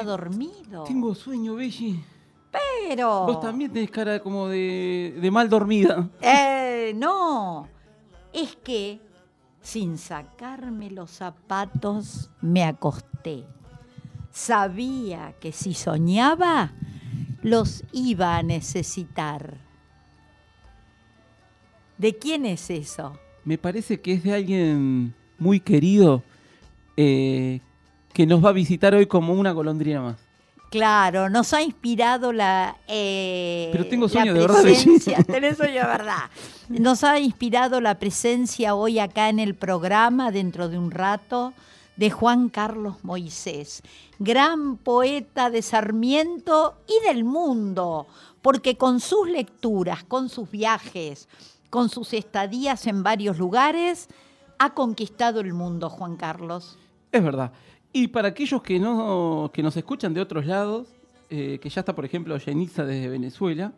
Está dormido. Tengo sueño, Belli. Pero. Vos también tenés cara como de, de mal dormida. Eh, no. Es que sin sacarme los zapatos me acosté. Sabía que si soñaba, los iba a necesitar. ¿De quién es eso? Me parece que es de alguien muy querido eh, que nos va a visitar hoy como una golondrina más. Claro, nos ha inspirado la. eh, Pero tengo la sueño de verdad. Tenés sueño de verdad. Nos ha inspirado la presencia hoy acá en el programa, dentro de un rato, de Juan Carlos Moisés, gran poeta de Sarmiento y del mundo, porque con sus lecturas, con sus viajes, con sus estadías en varios lugares, ha conquistado el mundo, Juan Carlos. Es verdad. Y para aquellos que, no, que nos escuchan de otros lados, eh, que ya está, por ejemplo, Yeniza desde Venezuela,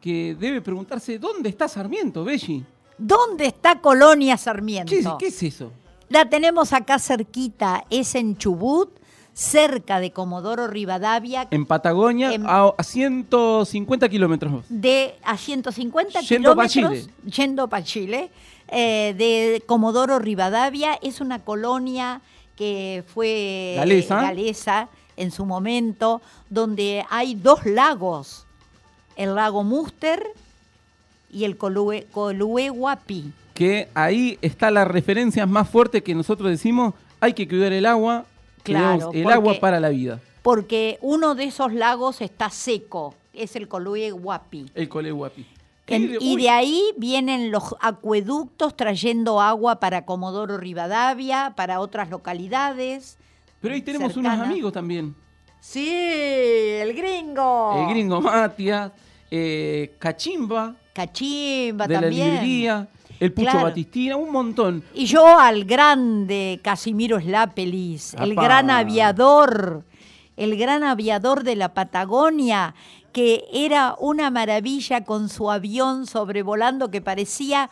que debe preguntarse, ¿dónde está Sarmiento, Belli? ¿Dónde está Colonia Sarmiento? ¿Qué, es- qué es eso? La tenemos acá cerquita, es en Chubut, cerca de Comodoro Rivadavia, En Patagonia, En- a, a 150 kilómetros. de a 150 Yendo kilómetros, Chile. yendo para Chile, eh, de Comodoro Rivadavia. Es una colonia que fue Galesa. galesa en su momento, donde hay dos lagos, el lago Muster y el Colue, Coluehuapi. Que ahí está la referencia más fuerte que nosotros decimos, hay que cuidar el agua, Claro, el porque- agua para la vida. porque uno de esos lagos está seco, es el Coluehuapi. El Colehuapi. En- y de ahí vienen los acueductos trayendo agua para Comodoro Rivadavia, para otras localidades. Pero ahí tenemos unos amigos también. Sí, el gringo. El gringo Matias, eh, Cachimba, Cachimba de la también. librería, el Pucho Claro. Batistina, un montón. Y yo al grande Casimiro Slapelis, el gran aviador, el gran aviador de la Patagonia, que era una maravilla con su avión sobrevolando que parecía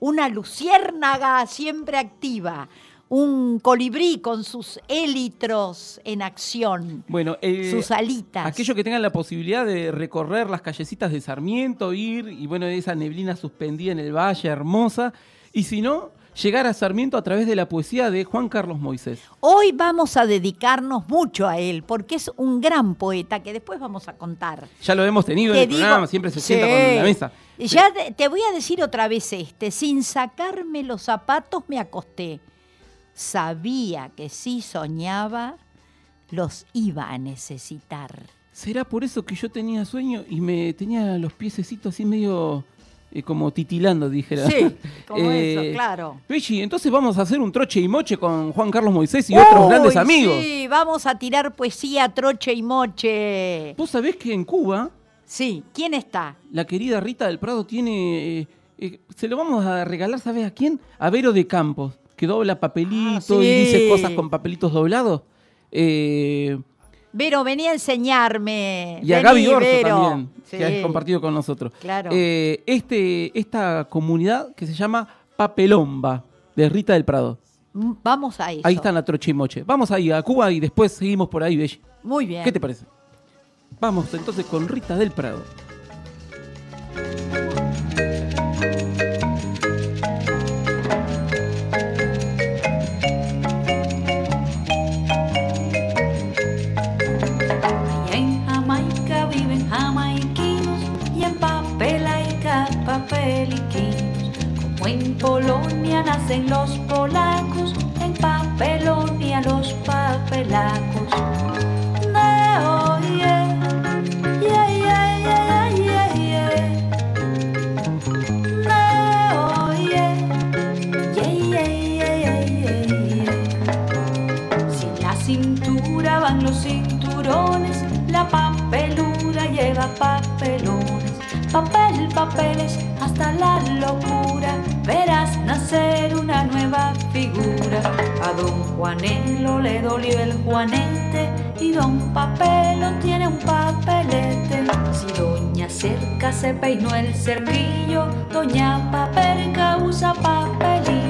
una luciérnaga siempre activa, un colibrí con sus élitros en acción, Bueno, eh, sus alitas. aquellos que tengan la posibilidad de recorrer las callecitas de Sarmiento, ir y bueno, esa neblina suspendida en el valle, hermosa. Y si no, llegar a Sarmiento a través de la poesía de Juan Carlos Moisés. Hoy vamos a dedicarnos mucho a él, porque es un gran poeta que después vamos a contar. Ya lo hemos tenido en el digo- programa, siempre se sienta con la mesa. Ya te, te voy a decir otra vez este, sin sacarme los zapatos me acosté. Sabía que si soñaba, los iba a necesitar. ¿Será por eso que yo tenía sueño y me tenía los piececitos así medio eh, como titilando, dijera? Sí, como Eh, eso, claro. Belli, entonces vamos a hacer un troche y moche con Juan Carlos Moisés y otros grandes amigos. Sí, vamos a tirar poesía troche y moche. Vos sabés que en Cuba Sí, ¿quién está? la querida Rita del Prado tiene... eh, eh, se lo vamos a regalar, ¿sabés a quién? A Vero de Campos, que dobla papelito Ah, sí. y dice cosas con papelitos doblados. Eh, Vero, venía a enseñarme. y a Vení, Gaby Vero. también, Sí. que has compartido con nosotros. Claro. Eh, este, esta comunidad que se llama Papelomba, de Rita del Prado. Mm, Vamos a eso. Ahí está la troche y moche. Vamos ahí a Cuba y después seguimos por ahí, Belli. Muy bien. ¿Qué te parece? Vamos entonces con Rita del Prado. Hacen los polacos en papelón y a los papelacos. Oye, yeah, yeah, yeah, yeah, yeah. Oye, yeah, yeah, yeah, yeah, yeah. Si en la cintura van los cinturones, la papeluda lleva papelones, papel, papeles, nacer una nueva figura. A don Juanelo le dolió el juanete y don Papelo tiene un papelete. Si doña Cerca se peinó el cerquillo, doña Paperca usa papelillos.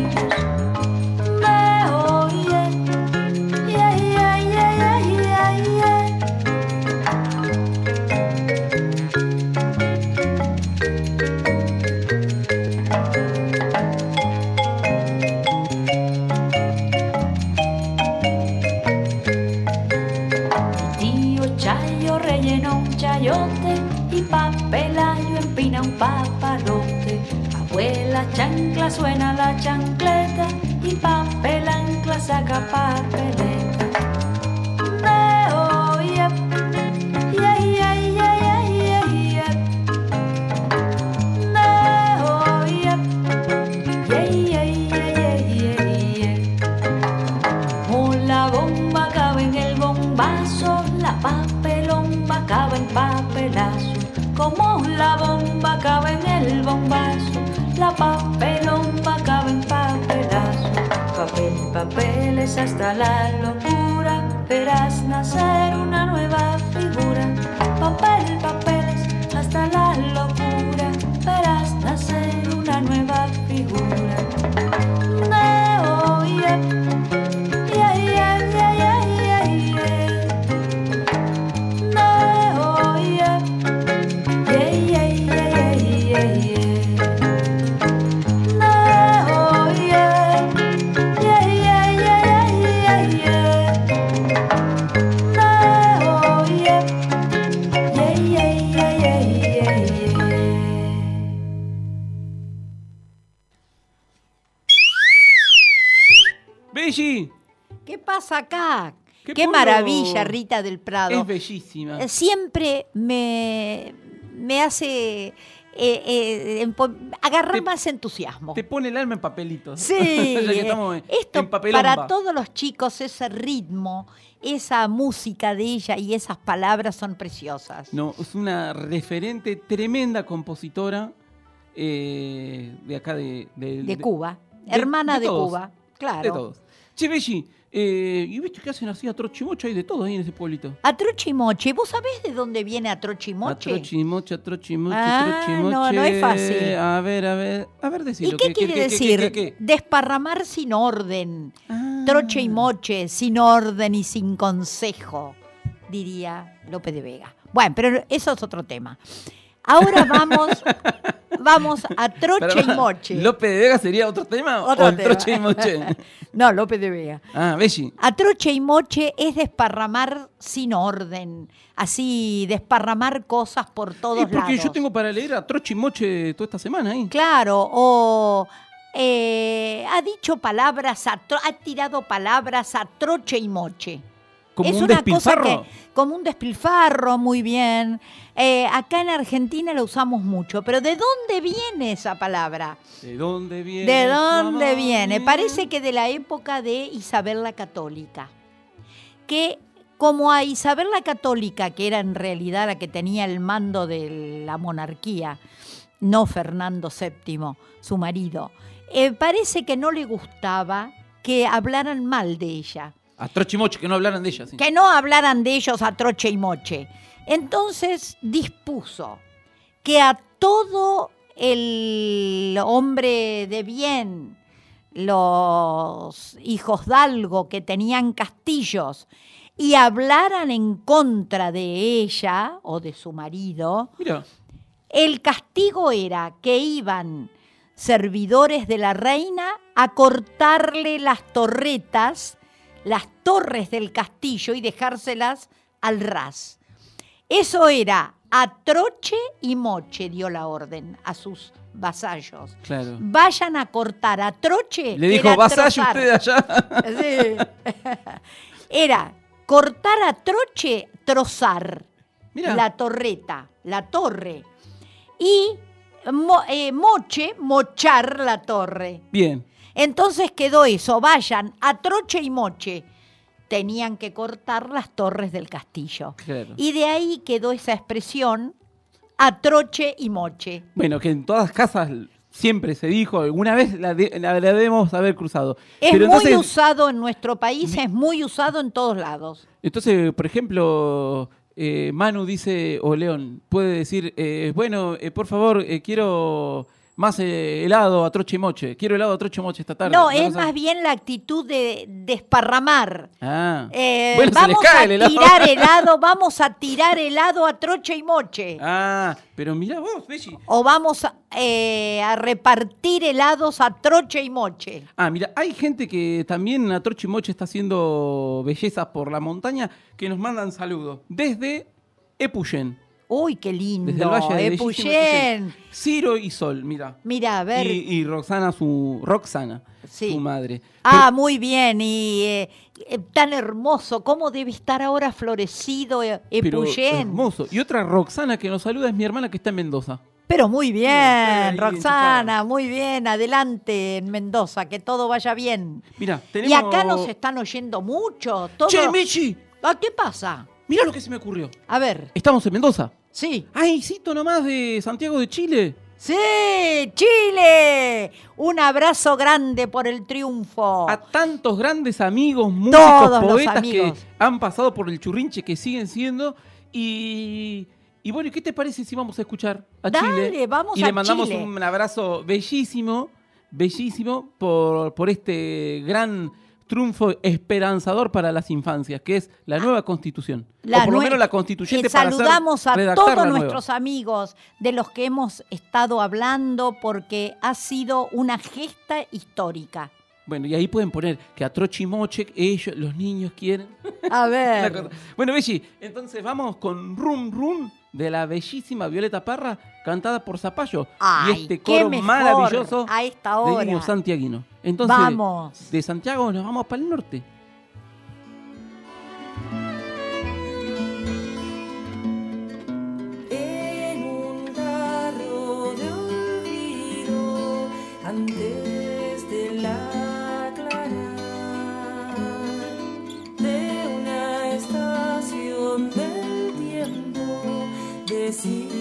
Maravilla, Rita del Prado. es bellísima. Eh, Siempre me, me hace eh, eh, agarrar Te- más entusiasmo. Te pone el alma en papelitos. Sí, en- esto en para todos los chicos, ese ritmo, esa música de ella y esas palabras son preciosas. No, es una referente, tremenda compositora eh, de acá de, de, Cuba, de- hermana de Cuba, claro. De todos. Che, Belli, eh, ¿y viste que hacen así a trochimocho? Hay de todo ahí en ese pueblito. Atrochimoche, ¿vos sabés de dónde viene Atrochimoche? Atrochimoche, atrochimoche, Ah, atrochimoche. no, no es fácil. A ver, a ver, a ver, ¿Y decilo. qué quiere decir? qué, qué? Desparramar sin orden. Ah. Troche y moche, sin orden y sin consejo, diría López de Vega. Bueno, pero eso es otro tema. Ahora vamos, vamos a troche Pero, y moche. ¿López de Vega sería otro tema? Otro ¿O el tema. troche y moche? No, López de Vega. Ah, Belli. A troche y moche es desparramar sin orden, así desparramar cosas por todos Y porque lados. yo tengo para leer a troche y moche toda esta semana ahí. Claro, o eh, ha dicho palabras, a tro- ha tirado palabras a troche y moche. Como es un una despilfarro. cosa que, como un despilfarro, muy bien. Eh, acá en Argentina la usamos mucho, pero ¿de dónde viene esa palabra? ¿De dónde viene? ¿De dónde viene? Parece que de la época de Isabel la Católica. Que como a Isabel la Católica, que era en realidad la que tenía el mando de la monarquía, no Fernando VII, su marido, eh, parece que no le gustaba que hablaran mal de ella A troche y moche, que no hablaran de ella. sí. que no hablaran de ellos a troche y moche. Entonces dispuso que a todo el hombre de bien, los hijos dalgo que tenían castillos y hablaran en contra de ella o de su marido, Mira, el castigo era que iban servidores de la reina a cortarle las torretas, las torres del castillo y dejárselas al ras. Eso era a troche y moche, dio la orden a sus vasallos. Claro. Vayan a cortar a troche. Le dijo, vasallo trozar". usted allá. Sí. Era cortar a troche, trozar Mirá. la torreta, la torre. Y mo- eh, moche, mochar la torre. Bien. Entonces quedó eso, vayan a troche y moche. Tenían que cortar las torres del castillo. Claro. Y de ahí quedó esa expresión, a troche y moche. Bueno, que en todas casas siempre se dijo, alguna vez la, de- la- debemos haber cruzado. Es Pero muy entonces, usado en nuestro país, es muy usado en todos lados. entonces, por ejemplo, eh, Manu dice, o León, puede decir, eh, bueno, eh, por favor, quiero más eh, helado a troche y moche. Quiero helado a troche y moche esta tarde. No, es cosa- más bien la actitud de desparramar. Ah. Eh, bueno, vamos a el helado. tirar helado, vamos a tirar helado a troche y moche. Ah, pero mira vos, Belli. O vamos a, eh, a repartir helados a troche y moche. Ah, mira, hay gente que también a Troche y Moche está haciendo bellezas por la montaña que nos mandan saludos. Desde Epuyén. Uy, qué lindo. Desde el Valle de Epuyén. Ciro y Sol, mira. Mira, a ver. Y, y Roxana, su Roxana, Sí. su madre. Ah, muy bien. Y eh, eh, tan hermoso. ¿Cómo debe estar ahora florecido eh, Epuyén? hermoso. Y otra Roxana que nos saluda es mi hermana que está en Mendoza. Pero muy bien, Roxana, muy bien. Adelante en Mendoza, que todo vaya bien. Mira, tenemos... Y acá nos están oyendo mucho. Todo... Che, Michi, Ah, ¿Qué pasa? Mira lo que se me ocurrió. A ver, Estamos en Mendoza. sí. Ay, cito nomás de Santiago de Chile. Sí, Chile. Un abrazo grande por el triunfo. a tantos grandes amigos, músicos, Todos poetas amigos. que han pasado por el churrinche, que siguen siendo. Y, y bueno, ¿qué te parece si vamos a escuchar a Dale, Chile? vamos y a le mandamos Chile. un abrazo bellísimo, bellísimo, por, por este gran triunfo esperanzador para las infancias, que es la nueva constitución. La o por lo menos la constituyente Eh, para hacer- Saludamos a todos nueva. nuestros amigos de los que hemos estado hablando porque ha sido una gesta histórica. Bueno, y ahí pueden poner que a Trochimoche ellos, los niños quieren. A ver. Bueno, Belli, entonces vamos con Rum Rum de la bellísima Violeta Parra, cantada por Zapallo. Ay, y este coro maravilloso a esta de hora. santiaguino. Entonces, Vamos. de Santiago nos vamos para el norte. decir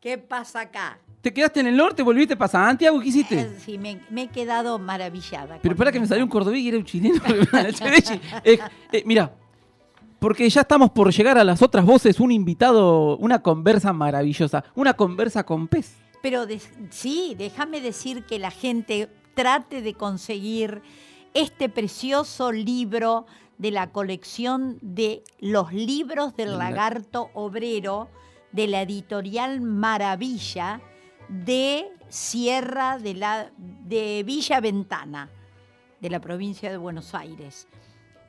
¿Qué pasa acá? ¿Te quedaste en el norte? ¿Volviste para Santiago? ¿Qué hiciste? Eh, sí, me, me he quedado maravillada. Pero para que me salió un cordobés y era un chileno. Eh, eh, mira, porque ya estamos por llegar a las otras voces, un invitado, una conversa maravillosa, una conversa con pez. Pero de- sí, déjame decir que la gente trate de conseguir este precioso libro de la colección de los libros del La- lagarto obrero de la editorial Maravilla de Sierra de, la, de Villa Ventana, de la provincia de Buenos Aires,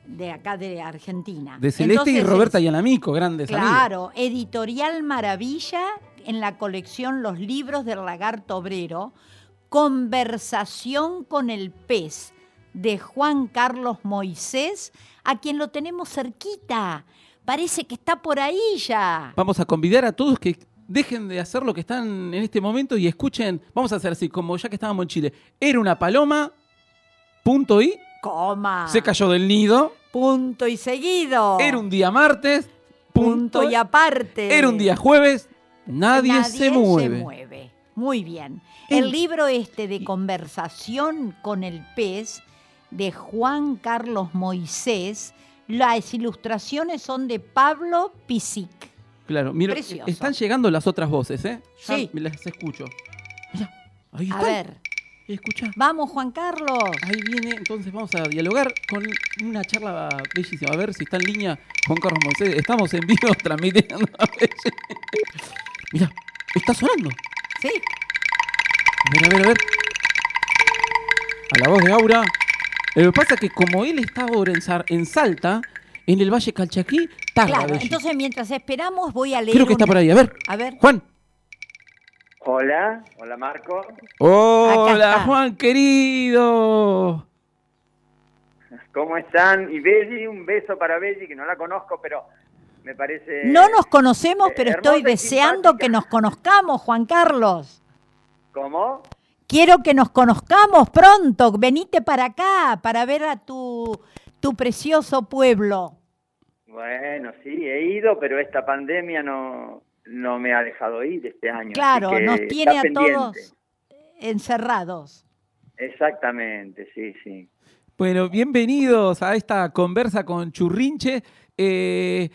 de acá de Argentina. De Celeste y Entonces, Roberta es- Yanamico, grandes. Claro, Editorial Maravilla en la colección Los libros del lagarto obrero, Conversación con el pez de Juan Carlos Moisés, a quien lo tenemos cerquita. Parece que está por ahí ya. Vamos a convidar a todos que dejen de hacer lo que están en este momento y escuchen. Vamos a hacer así, como ya que estábamos en Chile. Era una paloma, punto y Coma. se cayó del nido. Punto y seguido. Era un día martes, punto, punto y aparte. Era un día jueves, nadie, se, mueve. mueve. Muy bien. En- El libro este de conversación con el pez de Juan Carlos Moisés, las ilustraciones son de Pablo Pisic. Claro, mira, Precioso. están llegando las otras voces, ¿eh? Ya Sí. me las escucho. Mira, ahí A están. ver, Escucha. vamos Juan Carlos. Ahí viene, entonces vamos a dialogar con una charla bellísima. A ver si está en línea Juan Carlos Moisés. Estamos en vivo transmitiendo. Mira, está sonando. Sí, A ver, a ver, a ver. A la voz de Aura. Lo que pasa es que como él está ahora en, Sar- en Salta, en el Valle Calchaquí, tarda. claro. Belli. Entonces, mientras esperamos, voy a leer. Creo que está por ahí. A ver, A ver. Juan. Hola, hola Marco. Hola, está. Juan querido. ¿Cómo están? Y Belly, un beso para Belly, que no la conozco, pero me parece... No nos conocemos, eh, pero hermosa estoy deseando simpática. que nos conozcamos, Juan Carlos. ¿Cómo? Quiero que nos conozcamos pronto. Venite para acá para ver a tu, tu precioso pueblo. Bueno, sí, he ido, pero esta pandemia no, no me ha dejado ir este año. así Claro, que nos está tiene a pendiente. todos encerrados. Exactamente, sí, sí. Bueno, bienvenidos a esta conversa con Churrinche. Eh,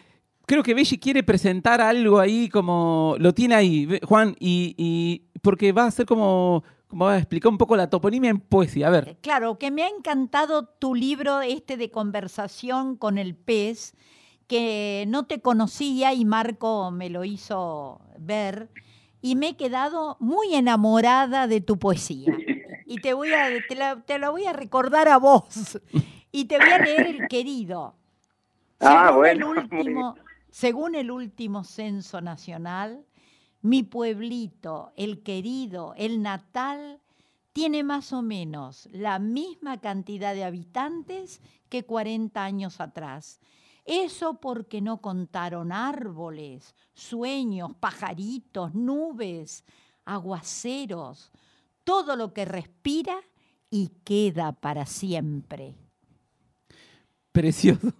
creo que Belli quiere presentar algo ahí como lo tiene ahí, Juan, y, y porque va a ser como, como va a explicar un poco la toponimia en poesía. A ver, Claro, que me ha encantado tu libro este de conversación con el pez, que no te conocía y Marco me lo hizo ver, y me he quedado muy enamorada de tu poesía. Y te voy a, te la, te la voy a recordar a vos. Y te voy a leer el querido. Ah, Según bueno, el último, según el último censo nacional, mi pueblito, el querido, el natal, tiene más o menos la misma cantidad de habitantes que 40 años atrás. Eso porque no contaron árboles, sueños, pajaritos, nubes, aguaceros, todo lo que respira y queda para siempre. precioso.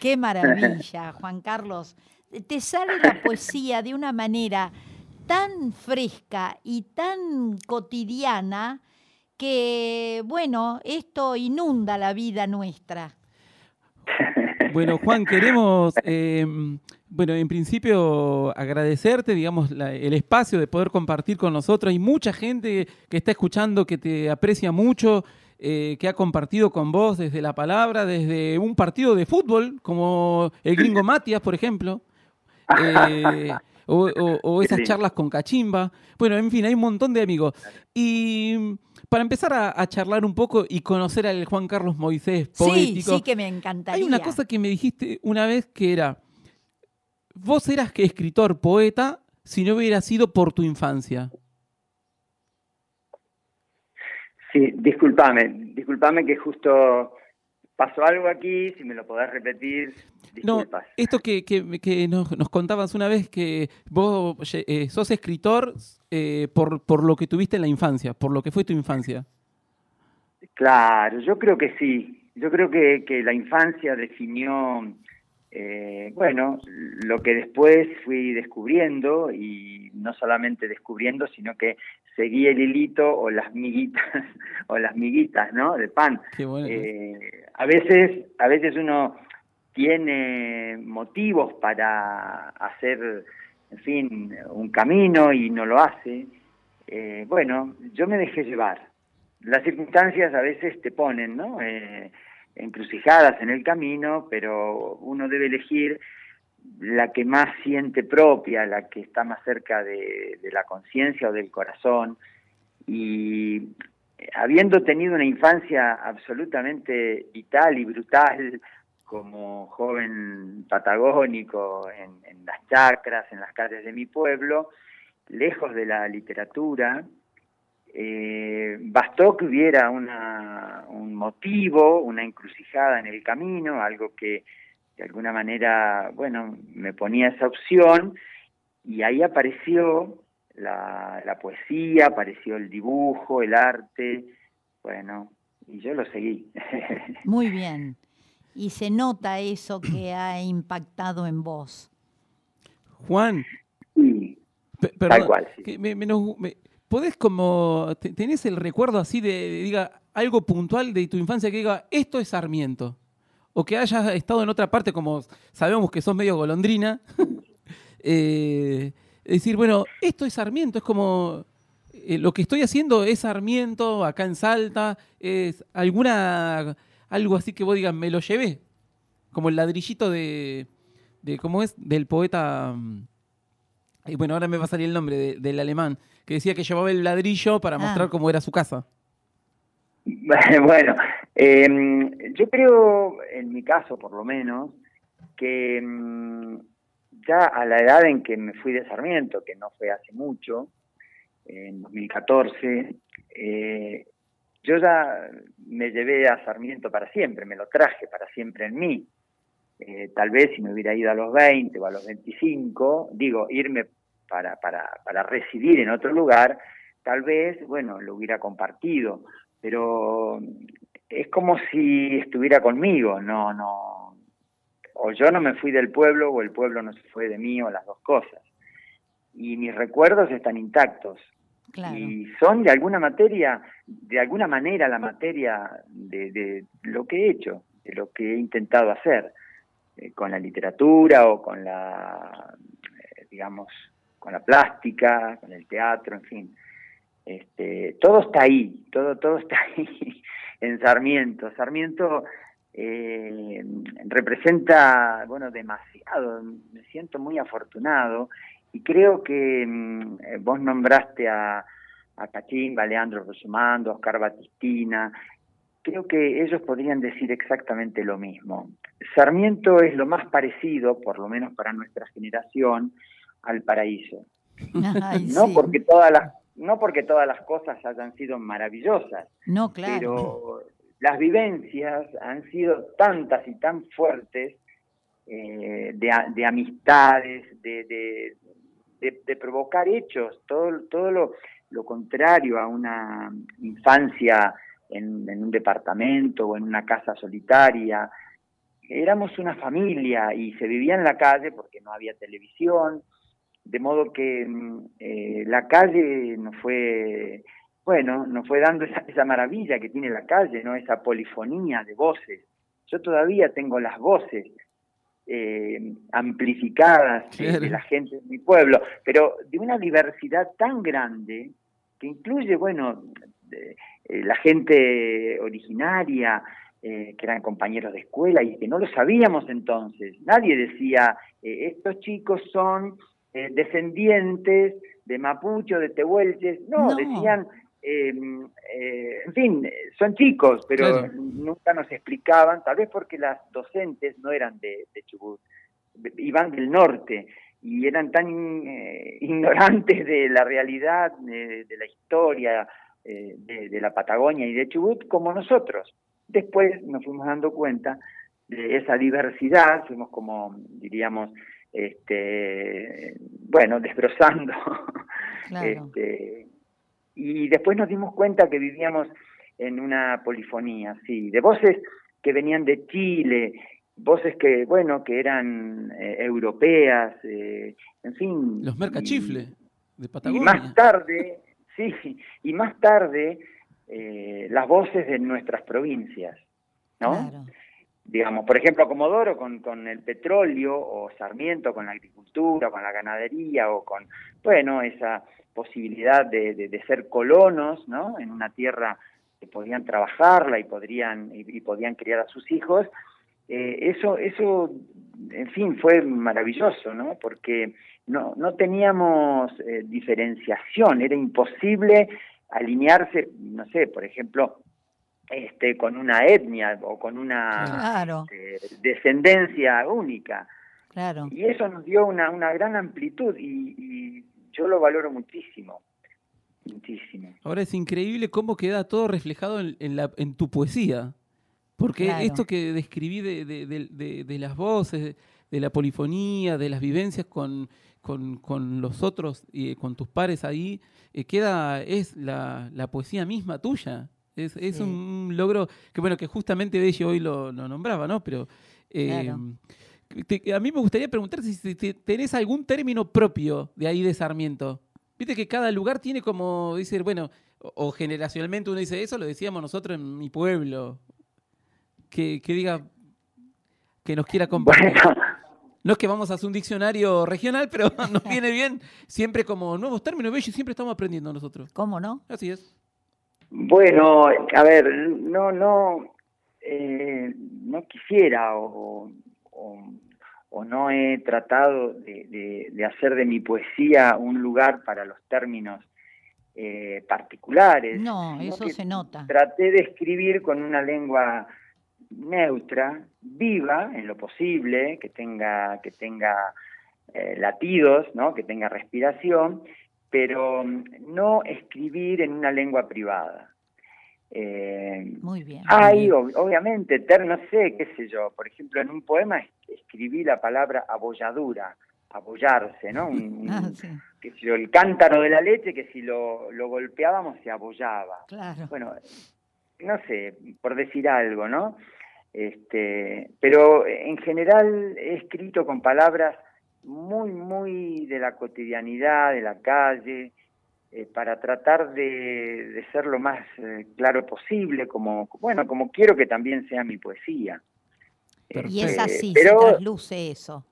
Qué maravilla, Juan Carlos. Te sale la poesía de una manera tan fresca y tan cotidiana que, bueno, esto inunda la vida nuestra. Bueno, Juan, queremos, eh, bueno, en principio agradecerte, digamos, la- el espacio de poder compartir con nosotros. Hay mucha gente que está escuchando, que te aprecia mucho, eh, que ha compartido con vos desde la palabra, desde un partido de fútbol, como el gringo Matias, por ejemplo. Eh, o, o- o esas charlas con Cachimba. Bueno, en fin, hay un montón de amigos. Y para empezar a, a charlar un poco y conocer al Juan Carlos Moisés, Sí, poético. sí que me encantaría. Hay una cosa que me dijiste una vez que era, vos eras que escritor, poeta, si no hubiera sido por tu infancia. Sí, discúlpame, discúlpame que justo pasó algo aquí, si me lo podés repetir, No, disculpas. esto que, que- que nos, nos contabas una vez que vos eh, sos escritor eh, por, por lo que tuviste en la infancia, por lo que fue tu infancia. Claro, yo creo que sí. Yo creo que, que la infancia definió eh, bueno, lo que después fui descubriendo, y no solamente descubriendo, sino que seguí el hilito o las miguitas, o las miguitas, ¿no? De pan. Eh, a veces, a veces uno tiene motivos para hacer, en fin, un camino y no lo hace. Eh, bueno, yo me dejé llevar. Las circunstancias a veces te ponen, ¿no? Encrucijadas en el camino, pero uno debe elegir la que más siente propia, la que está más cerca de, la conciencia o del corazón. Y habiendo tenido una infancia absolutamente vital y brutal como joven patagónico en, en las chacras, en las calles de mi pueblo, lejos de la literatura, eh, bastó que hubiera una, un motivo, una encrucijada en el camino, algo que de alguna manera, bueno, me ponía esa opción y ahí apareció la, la poesía, apareció el dibujo, el arte, bueno, y yo lo seguí. Muy bien. Y se nota eso que ha impactado en vos. Juan. Sí, tal cual. Sí. me, ¿podés como, tenés el recuerdo así de, diga, algo puntual de tu infancia que diga, esto es Sarmiento? O que hayas estado en otra parte, como sabemos que sos medio golondrina. eh, decir, bueno, esto es Sarmiento, es como, eh, lo que estoy haciendo es Sarmiento, acá en Salta, es alguna, algo así que vos digas, me lo llevé. Como el ladrillito de, de ¿cómo es? Del poeta... Mm, y bueno, ahora me va a salir el nombre del alemán, que decía que llevaba el ladrillo para ah. mostrar cómo era su casa. Bueno, em, yo creo, en mi caso por lo menos, que em, ya a la edad en que me fui de Sarmiento, que no fue hace mucho, en 2014, eh, yo ya me llevé a Sarmiento para siempre, me lo traje para siempre en mí. Eh, tal vez si me hubiera ido a los 20 o a los 25, digo, irme para, para, para residir en otro lugar, tal vez, bueno, lo hubiera compartido, pero es como si estuviera conmigo, no, no, o yo no me fui del pueblo o el pueblo no se fue de mí o las dos cosas. Y mis recuerdos están intactos. Y son de alguna materia, de alguna manera la materia de, de lo que he hecho, de lo que he intentado hacer. Eh, con la literatura o con la, eh, digamos, con la plástica, con el teatro, en fin. Este, todo está ahí, todo, todo está ahí en Sarmiento. Sarmiento eh, representa, bueno, demasiado, me siento muy afortunado y creo que mm, vos nombraste a, a Cachín, Leandro Rosumando, Oscar Batistina, creo que ellos podrían decir exactamente lo mismo. Sarmiento es lo más parecido, por lo menos para nuestra generación, al paraíso. no porque todas las no porque todas las cosas hayan sido maravillosas, no, claro. pero las vivencias han sido tantas y tan fuertes eh, de, amistades, de, de, provocar hechos, todo, todo lo, lo contrario a una infancia en, un departamento o en una casa solitaria. Éramos una familia y se vivía en la calle porque no había televisión, de modo que mm, eh, la calle nos fue, bueno, nos fue dando esa, maravilla que tiene la calle, ¿no? Esa polifonía de voces. Yo todavía tengo las voces eh, amplificadas de, la gente de mi pueblo, pero de una diversidad tan grande que incluye, bueno, eh, la gente originaria, eh, que eran compañeros de escuela y que no lo sabíamos entonces. Nadie decía, eh, estos chicos son descendientes de Mapucho, de Tehuelches. No, decían, em, en fin, son chicos, pero nunca nos explicaban, tal vez porque las docentes no eran de, Chubut, iban del norte y eran tan ignorantes de la realidad, de la historia, eh, de, la Patagonia y de Chubut como nosotros. Después nos fuimos dando cuenta de esa diversidad, fuimos como, diríamos, este, bueno, desbrozando. Este, y después nos dimos cuenta que vivíamos en una polifonía, sí, de voces que venían de Chile, voces que, bueno, que eran eh, europeas, eh, en fin. Los mercachifles de Y Patagonia. más tarde, sí, y más tarde eh, las voces de nuestras provincias, ¿no? Claro. Digamos, por ejemplo, Comodoro con, con el petróleo, o Sarmiento con la agricultura, con la ganadería, o con, bueno, esa posibilidad de, de- ser colonos, ¿no? En una tierra que podían trabajarla y podrían, y, y podían criar a sus hijos. Eh, eso, eso, en fin, fue maravilloso, ¿no? Porque no, no teníamos eh, diferenciación, era imposible alinearse, no sé, por ejemplo, este, con una etnia o con una Claro, eh, descendencia única. claro. Y eso nos dio una, una gran amplitud y, y yo lo valoro muchísimo, muchísimo. Ahora es increíble cómo queda todo reflejado en, en la, en tu poesía. Porque Claro. esto que describí de, de- de- de- de las voces, de la polifonía, de las vivencias con, con, con los otros y con tus pares ahí, eh, queda, es la, la poesía misma tuya. Es, es Sí. un logro que, bueno, que justamente Bello hoy lo, lo nombraba, ¿no? Pero eh, Claro. te- a mí me gustaría preguntar si, si te- tenés algún término propio de ahí de Sarmiento. Viste que cada lugar tiene como, dice, bueno, o, o generacionalmente uno dice, eso lo decíamos nosotros en mi pueblo. Que, que diga, que nos quiera compartir. Bueno, No es que vamos a hacer un diccionario regional, pero nos viene bien siempre como nuevos términos, bello, y siempre estamos aprendiendo nosotros. ¿Cómo no? Así es. Bueno, a ver, no, no, eh, no quisiera o, o- o no he tratado de, de- de hacer de mi poesía un lugar para los términos eh, particulares. No, eso se nota. Traté de escribir con una lengua neutra, viva en lo posible, que tenga, que tenga eh, latidos, ¿no? que tenga respiración, pero mm, no escribir en una lengua privada. Eh, Muy bien. hay, ob- obviamente, ter- no sé, qué sé yo, por ejemplo, en un poema es- escribí la palabra abolladura, abollarse, ¿no? Un- Ah, sí, qué sé yo, el cántaro de la leche que si lo, lo golpeábamos se abollaba claro. bueno, no sé, por decir algo, ¿no? Este, pero en general he escrito con palabras muy, muy de la cotidianidad, de la calle, eh, para tratar de, de ser lo más eh, claro posible, como, bueno, como quiero que también sea mi poesía. Y es Este, así, pero, se trasluce eso.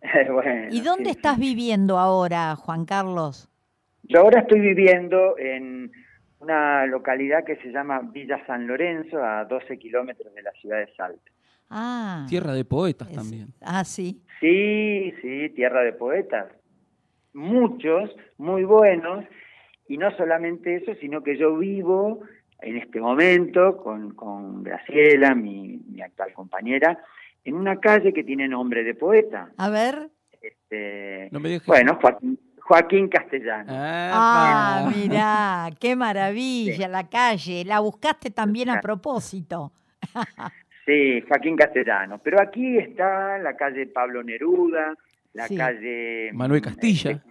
bueno, ¿Y dónde sí, estás sí. viviendo ahora, Juan Carlos? Yo ahora estoy viviendo en una localidad que se llama Villa San Lorenzo, a 12 kilómetros de la ciudad de Salta. Ah, Tierra de poetas es- también. Ah, sí. Sí, sí, tierra de poetas. Muchos, muy buenos, y no solamente eso, sino que yo vivo en este momento con, con Graciela, mi, mi actual compañera, en una calle que tiene nombre de poeta. A ver. Este, No me dejes. bueno, Joaquín, Joaquín Castellano. Ah, Ah, mirá, qué maravilla la calle. La buscaste también a propósito. Sí, Joaquín Castellano. Pero aquí está la calle Pablo Neruda, la Sí. calle... Manuel Castilla. este,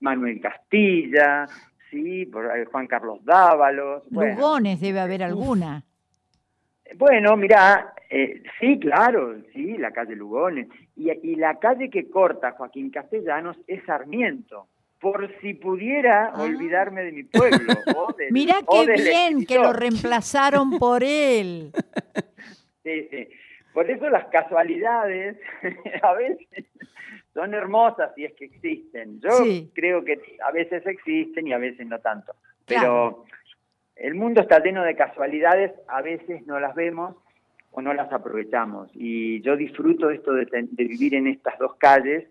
Manuel Castilla, sí, por, eh, Juan Carlos Dávalos. Bueno, Lugones debe haber alguna. bueno mirá, eh, sí, claro, sí, la calle Lugones. Y, y la calle que corta Joaquín Castellanos es Sarmiento. Por si pudiera Ah. olvidarme de mi pueblo. o del- Mirá o qué del bien que lo reemplazaron por él. Sí, sí. Por eso las casualidades a veces son hermosas si es que existen. Yo Sí. creo que a veces existen y a veces no tanto. Claro. Pero el mundo está lleno de casualidades, a veces no las vemos o no las aprovechamos. Y yo disfruto esto de, vivir en estas dos calles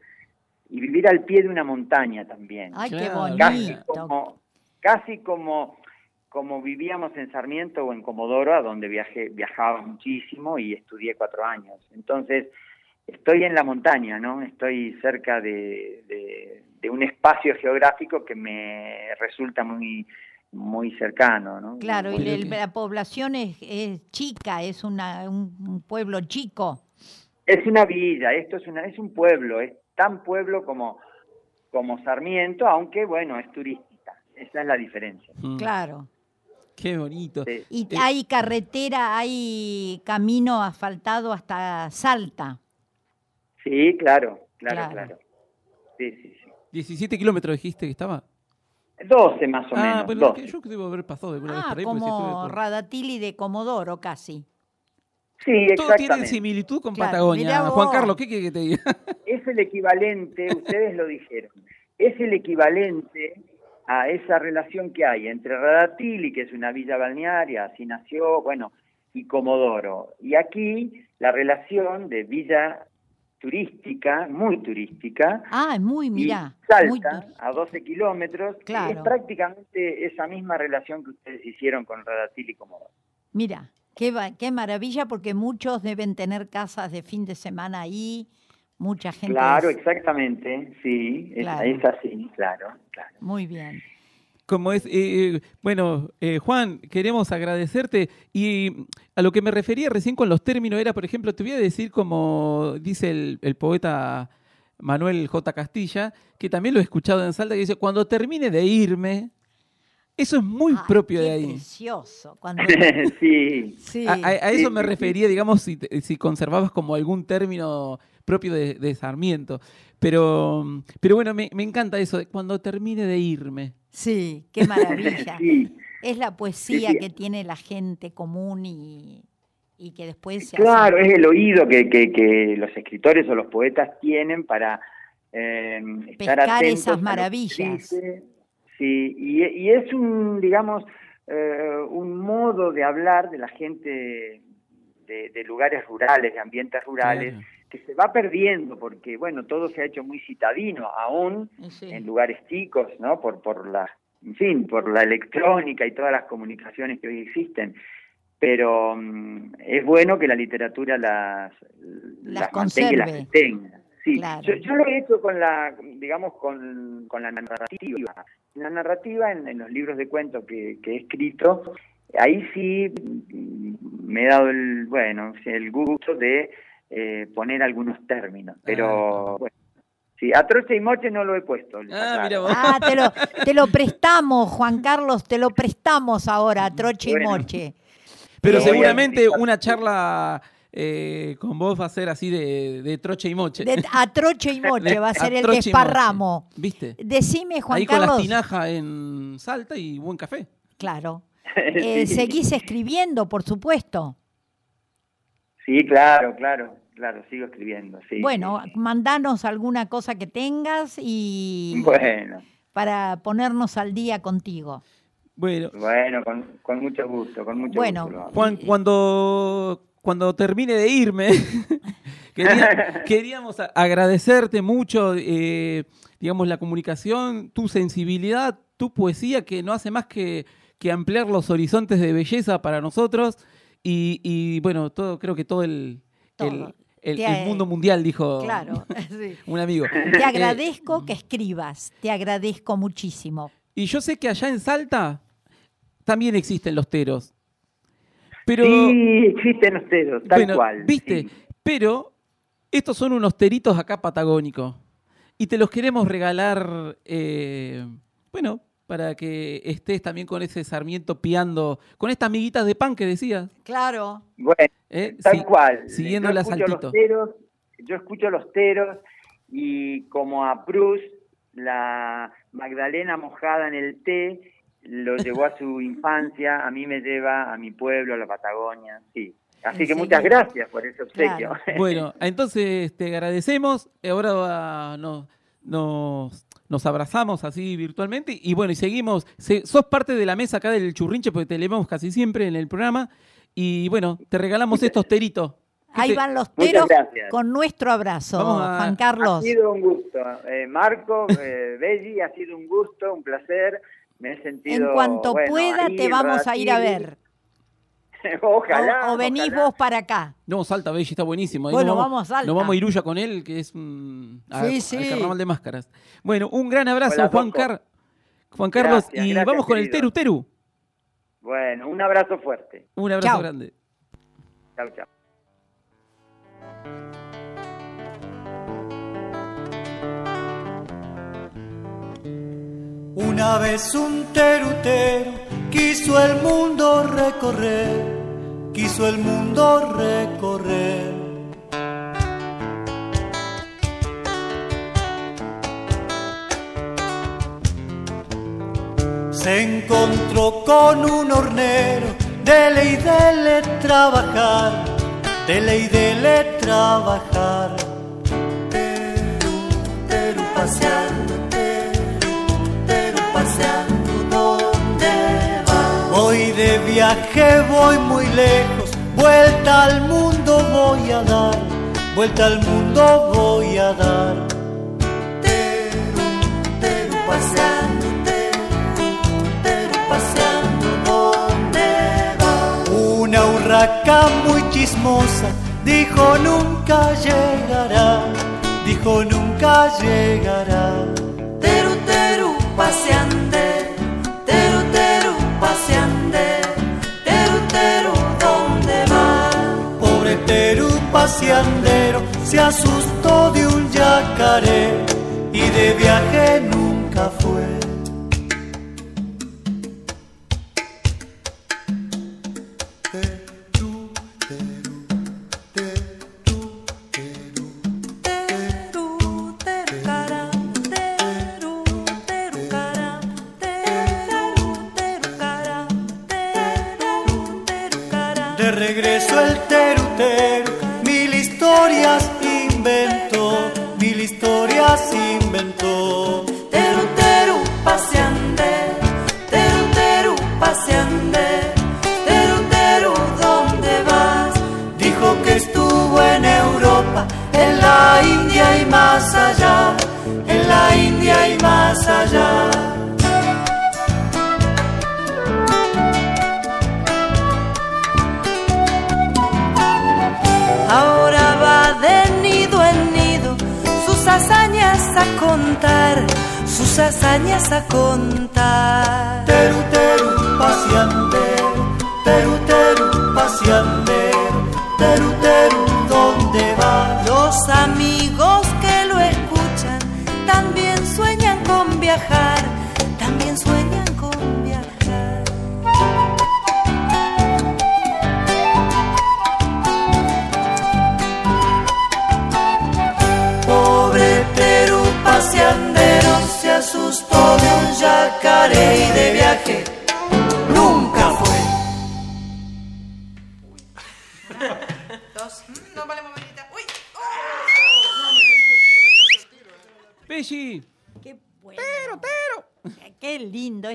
y vivir al pie de una montaña también. Ay, qué casi bonito. como, casi como, como vivíamos en Sarmiento o en Comodoro, a donde viajé, viajaba muchísimo y estudié cuatro años. Entonces, estoy en la montaña, ¿no? Estoy cerca de, de- de un espacio geográfico que me resulta muy muy cercano, ¿no? Claro, y el- la población es, es chica, es una, un, un pueblo chico. Es una villa, esto es una es un pueblo, es tan pueblo como como Sarmiento, aunque bueno, es turística. Esa es la diferencia. Mm. Claro. Qué bonito. Sí. Y Eh, hay carretera, hay camino asfaltado hasta Salta. Sí, claro, claro, Claro. claro. Sí, sí, sí. 17 kilómetros dijiste que estaba. 12 más o ah, menos. bueno, 12. que yo debo haber pasado alguna vez Ah, por ahí. estuve como por- Radatili de Comodoro casi. Sí, Todo tiene exactamente. similitud con Claro, Patagonia. Juan. Carlos, ¿qué quiere que te diga? es el equivalente, ustedes lo dijeron, es el equivalente a esa relación que hay entre Radatili, que es una villa balnearia, así nació, bueno, y Comodoro. Y aquí la relación de villa turística, muy turística, Ah, muy, mirá. y Salta, a 12 kilómetros, Claro. es prácticamente esa misma relación que ustedes hicieron con Radatili y Comodoro. Mira, qué, qué maravilla porque muchos deben tener casas de fin de semana ahí, mucha gente. Claro, es- exactamente, sí, es, Claro. es así, claro, claro. Muy bien. Como es, eh, eh, bueno, eh, Juan, queremos agradecerte y a lo que me refería recién con los términos era, por ejemplo, te voy a decir como dice el, el poeta Manuel J. Castilla, que también lo he escuchado en Salta, que dice, cuando termine de irme, eso es muy Ay, propio qué de ahí. Precioso. Cuando, sí, sí. A, a- a Sí, eso me sí, refería, digamos, si, te- si conservabas como algún término propio de, de Sarmiento. Pero, pero bueno, me, me encanta eso, de cuando termine de irme. Sí, qué maravilla. sí. Es la poesía Sí, sí. que tiene la gente común y, y que después se Claro, hace es el oído que, que, que los escritores o los poetas tienen para eh, estar Pescar atentos esas maravillas. Sí, y, y es un, digamos, eh, un modo de hablar de la gente de, de lugares rurales, de ambientes rurales, Claro. Que se va perdiendo porque, bueno, todo se ha hecho muy citadino, aún Sí. en lugares chicos, ¿no? Por, por la, en fin, por la electrónica y todas las comunicaciones que hoy existen. Pero mm, es bueno que la literatura las, las, mantenga y las conserve. tenga. Sí, Claro. yo, yo lo he hecho con la, digamos, con, con la narrativa. La narrativa en, en los libros de cuentos que, que he escrito, ahí sí mm, me he dado el, bueno, el gusto de eh, poner algunos términos. Pero, bueno, sí, a troche y moche no lo he puesto. Ah, mira vos. Ah, te lo, te lo prestamos, Juan Carlos, te lo prestamos ahora, Troche Bueno. y Moche. Pero a seguramente una charla eh, con vos va a ser así de, de troche y moche. De- a Troche y Moche De- va a a ser el troche y desparramo. moche. ¿Viste? Decime, Juan Ahí con las Carlos. tinajas en Salta y buen café. Claro. Eh, Sí. Seguís escribiendo, por supuesto. Sí, claro, claro, claro, sigo escribiendo, sí. bueno, sí, mandanos alguna cosa que tengas y Bueno, para ponernos al día contigo. Bueno, bueno, con, con mucho gusto, con mucho Bueno, gusto. Juan, cuando, cuando termine de irme, quería- queríamos agradecerte mucho, eh, digamos, la comunicación, tu sensibilidad, tu poesía, que no hace más que, que ampliar los horizontes de belleza para nosotros. Y, y, bueno, todo, creo que todo el, Todo. el, el- Te- el mundo mundial, dijo Claro. sí. un amigo. Te Eh, agradezco que escribas, te agradezco muchísimo. y yo sé que allá en Salta también existen los teros. Pero, Sí, existen los dedos, tal bueno, cual. ¿viste? sí. Pero estos son unos teritos acá patagónicos. Y te los queremos regalar, eh, bueno, para que estés también con ese sarmiento piando, con estas amiguitas de pan que decías. Claro. Bueno, ¿eh? tal Sí, cual. Siguiendo yo la escucho saltito. los teros, yo escucho los teros y como a Prus, la Magdalena mojada en el té lo llevó a su infancia, a mí me lleva a mi pueblo, a la Patagonia, sí. Así que muchas gracias por ese obsequio. Claro. Bueno, entonces te agradecemos. Ahora va- nos, nos, nos abrazamos así virtualmente. Y bueno, y seguimos. Se- sos parte de la mesa acá del churrinche porque te leemos casi siempre en el programa. Y bueno, te regalamos estos teritos. ¿Qué Ahí te- van los teros con nuestro abrazo, a- Juan Ha Carlos. sido un gusto. Eh, Marco, eh, Belli, ha sido un gusto, un placer. Me he sentido. En cuanto bueno, pueda ahí te vamos a ir a ver. ojalá. o, o venís ojalá. vos para acá. No, Salta Belli está buenísimo. Ahí Bueno, nos vamos a Salta. Nos vamos a Iruya con él, que es un a- Sí, al sí. carnaval de máscaras. Bueno, un gran abrazo, Hola, Juan. Car- Juan Carlos. Gracias, y gracias, vamos con el. Teru Teru. Bueno, un abrazo fuerte. Un abrazo grande. Chao, chao. Una vez un terutero quiso el mundo recorrer, quiso el mundo recorrer. Se encontró con un hornero, dele y dele trabajar, dele y dele trabajar. Teru, teru paseando, viaje, voy muy lejos, vuelta al mundo voy a dar, vuelta al mundo voy a dar. Teru, teru paseando, teru, teru paseando, ¿dónde va? Una urraca muy chismosa dijo nunca llegará, dijo nunca llegará. Teru, teru, paseande, Paseandero se asustó de un yacaré y de viaje nunca fue.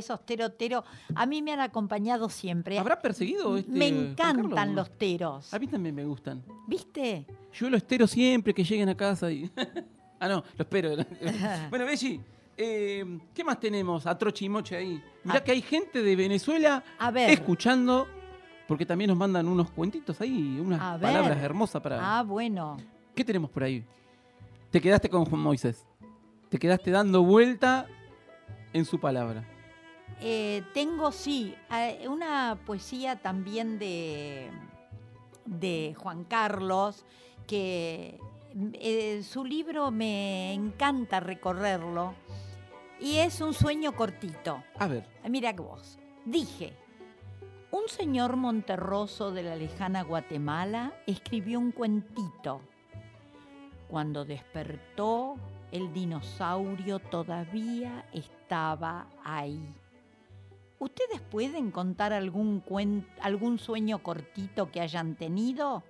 Esos tero, A mí me han acompañado siempre. ¿habrá perseguido este me encantan los teros. A mí también me gustan. ¿Viste? Yo lo espero siempre que lleguen a casa y... ah, no, lo espero. bueno, Belli, eh, ¿qué más tenemos a Trochimoche ahí? Mirá Ah. que hay gente de Venezuela A ver. escuchando, porque también nos mandan unos cuentitos ahí, unas A ver. palabras hermosas para... Ah, bueno. ¿Qué tenemos por ahí? Te quedaste con Juan Moisés. Te quedaste dando vuelta en su palabra. Eh, tengo, sí, eh, una poesía también de, de Juan Carlos, que eh, su libro me encanta recorrerlo, y es un sueño cortito. A ver, Mira que vos. Dije, un señor monterroso de la lejana Guatemala escribió un cuentito. Cuando despertó, el dinosaurio todavía estaba ahí. ¿Ustedes pueden contar algún, cuen- algún sueño cortito que hayan tenido?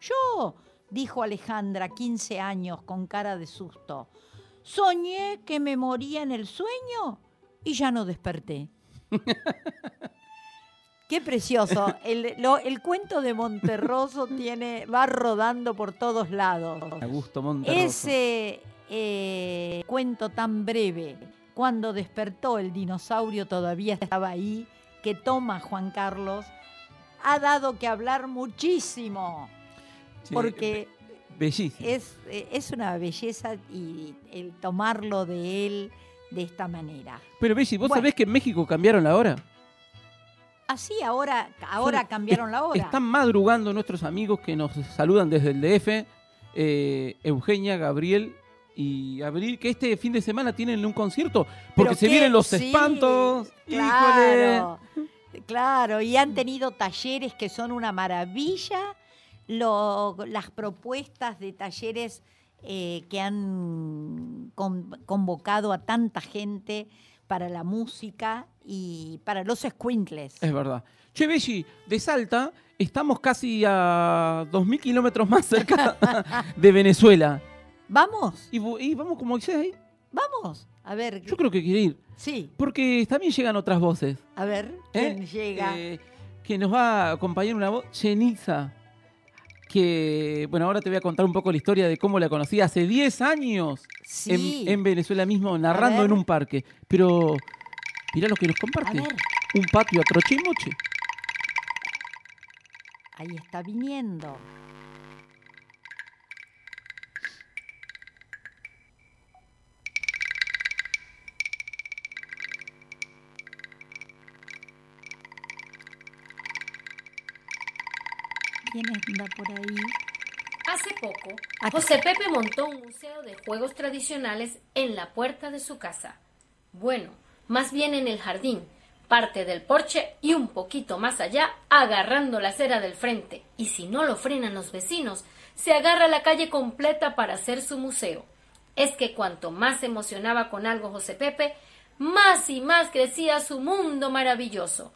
Yo, dijo Alejandra, 15 años, con cara de susto. Soñé que me moría en el sueño y ya no desperté. Qué precioso. El, lo- el cuento de Monterroso tiene, va rodando por todos lados. Augusto Monterroso. Ese eh, cuento tan breve, cuando despertó el dinosaurio todavía estaba ahí, que toma Juan Carlos, ha dado que hablar muchísimo, Sí, porque Bellísimo. es, eh, es una belleza y el tomarlo de él de esta manera. Pero Belli, ¿vos Bueno. sabés que en México cambiaron la hora? Así ahora, ahora cambiaron la hora. Están madrugando nuestros amigos que nos saludan desde el DF. eh, Eugenia, Gabriel y abrir, que este fin de semana tienen un concierto, porque se qué- vienen los sí, espantos. Claro, claro, y han tenido talleres que son una maravilla. Lo- las propuestas de talleres eh, que han con- convocado a tanta gente para la música y para los squintles. Es verdad. Che, Belli, de Salta estamos casi a 2.000 kilómetros más cerca de Venezuela. Vamos, Y, vamos con Moisés ahí. vamos. A ver, Yo creo que quiere ir. sí, Porque también llegan otras voces. a ver, ¿eh? ¿quién llega? Eh, que nos va a acompañar una voz, Cheniza. Que, bueno, ahora te voy a contar un poco la historia de cómo la conocí hace 10 años sí, en, en Venezuela mismo, narrando en un parque. Pero, mirá lo que nos a comparte. ver, Un patio a troche y moche. ahí está viniendo. ¿Quién anda por ahí? Hace poco, Aquí. José Pepe montó un museo de juegos tradicionales en la puerta de su casa. Bueno, más bien en el jardín, parte del porche y un poquito más allá, agarrando la acera del frente. Y si no lo frenan los vecinos, se agarra la calle completa para hacer su museo. Es que cuanto más se emocionaba con algo José Pepe, más y más crecía su mundo maravilloso.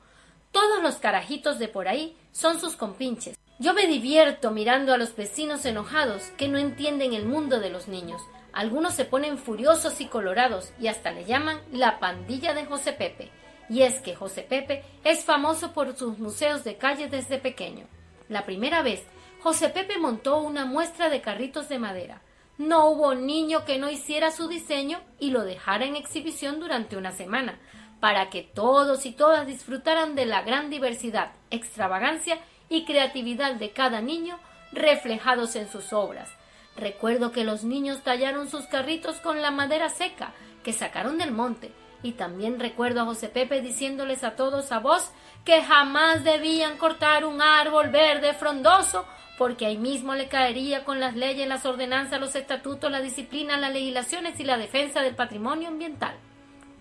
Todos los carajitos de por ahí son sus compinches. Yo me divierto mirando a los vecinos enojados que no entienden el mundo de los niños. Algunos se ponen furiosos y colorados y hasta le llaman la pandilla de José Pepe. Y es que José Pepe es famoso por sus museos de calle desde pequeño. La primera vez, José Pepe montó una muestra de carritos de madera. No hubo niño que no hiciera su diseño y lo dejara en exhibición durante una semana, para que todos y todas disfrutaran de la gran diversidad, extravagancia y creatividad de cada niño reflejados en sus obras. Recuerdo que los niños tallaron sus carritos con la madera seca que sacaron del monte, y también recuerdo a José Pepe diciéndoles a todos a voz que jamás debían cortar un árbol verde frondoso, porque ahí mismo le caería con las leyes, las ordenanzas, los estatutos, la disciplina, las legislaciones y la defensa del patrimonio ambiental.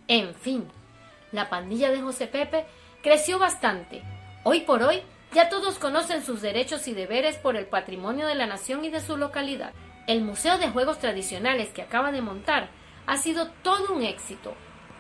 En fin, la pandilla de José Pepe creció bastante. Hoy por hoy ya todos conocen sus derechos y deberes por el patrimonio de la nación y de su localidad. El Museo de Juegos Tradicionales que acaba de montar ha sido todo un éxito,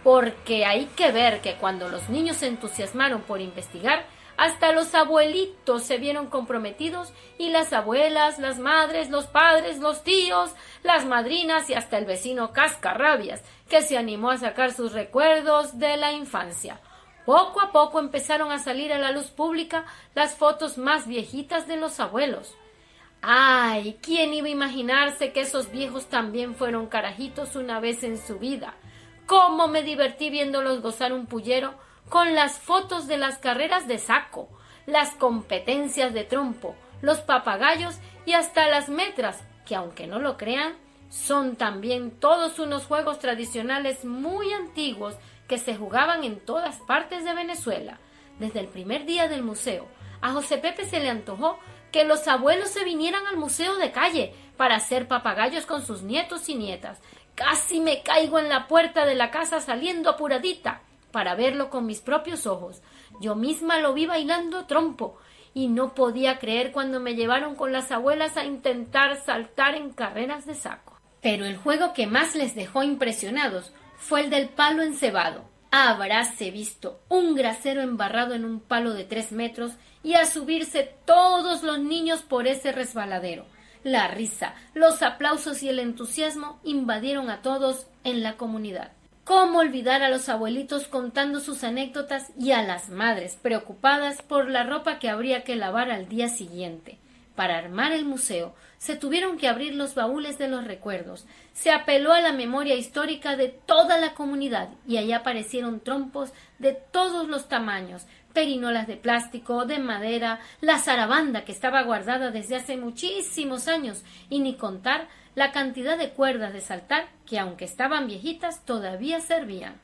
porque hay que ver que cuando los niños se entusiasmaron por investigar, hasta los abuelitos se vieron comprometidos y las abuelas, las madres, los padres, los tíos, las madrinas y hasta el vecino Cascarrabias, que se animó a sacar sus recuerdos de la infancia. Poco a poco empezaron a salir a la luz pública las fotos más viejitas de los abuelos. Ay, ¿quién iba a imaginarse que esos viejos también fueron carajitos una vez en su vida? ¿Cómo me divertí viéndolos gozar un pullero con las fotos de las carreras de saco, las competencias de trompo, los papagayos y hasta las metras, que aunque no lo crean, son también todos unos juegos tradicionales muy antiguos que se jugaban en todas partes de Venezuela. Desde el primer día del museo, a José Pepe se le antojó que los abuelos se vinieran al museo de calle para hacer papagayos con sus nietos y nietas. Casi me caigo en la puerta de la casa saliendo apuradita para verlo con mis propios ojos. Yo misma lo vi bailando trompo y no podía creer cuando me llevaron con las abuelas a intentar saltar en carreras de saco. Pero el juego que más les dejó impresionados fue el del palo encebado. Habráse visto un grasero embarrado en un palo de tres metros y a subirse todos los niños por ese resbaladero. La risa, los aplausos y el entusiasmo invadieron a todos en la comunidad. ¿Cómo olvidar a los abuelitos contando sus anécdotas y a las madres preocupadas por la ropa que habría que lavar al día siguiente? Para armar el museo se tuvieron que abrir los baúles de los recuerdos, se apeló a la memoria histórica de toda la comunidad y allá aparecieron trompos de todos los tamaños, perinolas de plástico, de madera, la zarabanda que estaba guardada desde hace muchísimos años y ni contar la cantidad de cuerdas de saltar que aunque estaban viejitas todavía servían.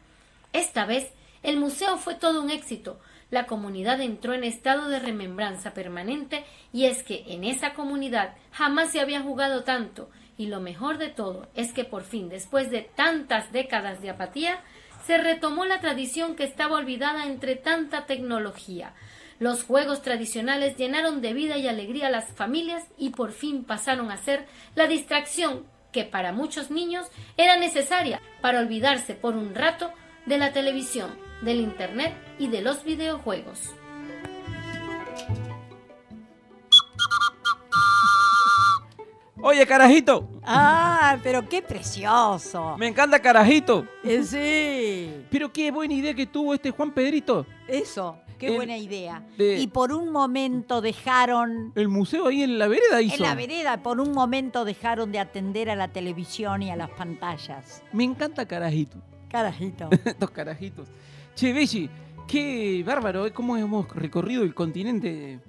Esta vez el museo fue todo un éxito. La comunidad entró en estado de remembranza permanente y es que en esa comunidad jamás se había jugado tanto Y lo mejor de todo es que por fin, después de tantas décadas de apatía, se retomó la tradición que estaba olvidada entre tanta tecnología. Los juegos tradicionales llenaron de vida y alegría a las familias y por fin pasaron a ser la distracción que para muchos niños era necesaria para olvidarse por un rato de la televisión, del Internet y de los videojuegos. Oye, carajito. Ah, pero qué precioso. Me encanta carajito. Eh, sí. Pero qué buena idea que tuvo este Juan Pedrito. Eso, qué El- buena idea. de- Y por un momento dejaron, El museo ahí en la vereda hizo. en la vereda, por un momento dejaron de atender a la televisión y a las pantallas. Me encanta carajito. Carajito. Estos carajitos. Che, Belli, qué bárbaro, ¿eh? cómo hemos recorrido el continente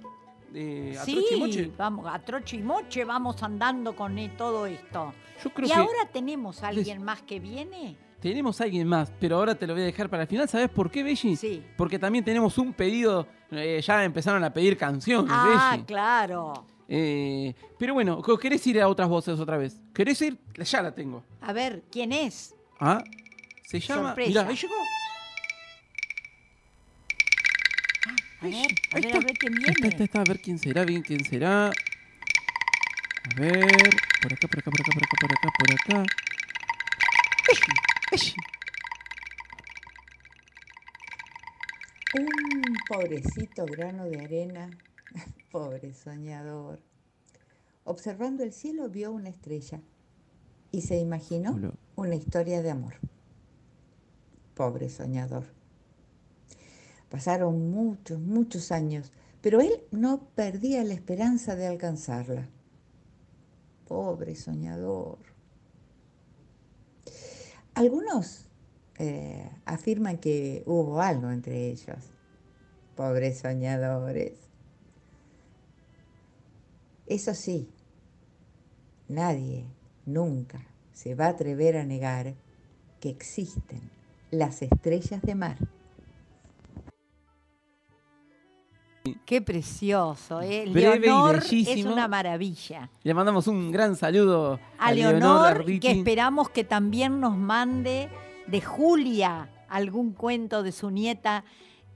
de Sí, vamos, a troche y moche vamos andando con e- todo esto. Yo creo ¿Y que ahora tenemos a alguien más que viene? tenemos a alguien más, pero ahora te lo voy a dejar para el final. ¿Sabes por qué, Belli? Sí. Porque también tenemos un pedido, eh, ya empezaron a pedir canciones, Ah, Belli. claro. Eh, pero bueno, ¿co- ¿querés ir a otras voces otra vez? ¿Querés ir? Ya la tengo. A ver, ¿quién es? Ah, se llama. Sorpresa. Mirá, ahí llegó. A ver, a ver, a ver quién Está, está, viene. está, a ver quién será, bien quién será. A ver, por acá, por acá, por acá, por acá, por acá, por acá. Un pobrecito grano de arena, pobre soñador. Observando el cielo vio una estrella y se imaginó una historia de amor. Pobre soñador. Pasaron muchos, muchos años, pero él no perdía la esperanza de alcanzarla. Pobre soñador. Algunos eh, afirman que hubo algo entre ellos. Pobres soñadores. Eso sí, nadie nunca se va a atrever a negar que existen las estrellas de mar. Qué precioso, ¿eh? Breve y Leonor es bellísimo. una maravilla. Le mandamos un gran saludo a, A Leonor que esperamos que también nos mande de Julia algún cuento de su nieta,